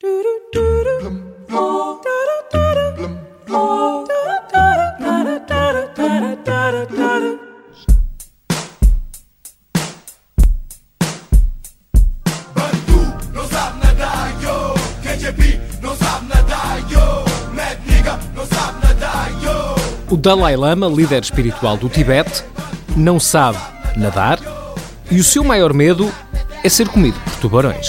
O Dalai Lama, líder espiritual do Tibete, não sabe nadar e o seu maior medo é ser comido por tubarões.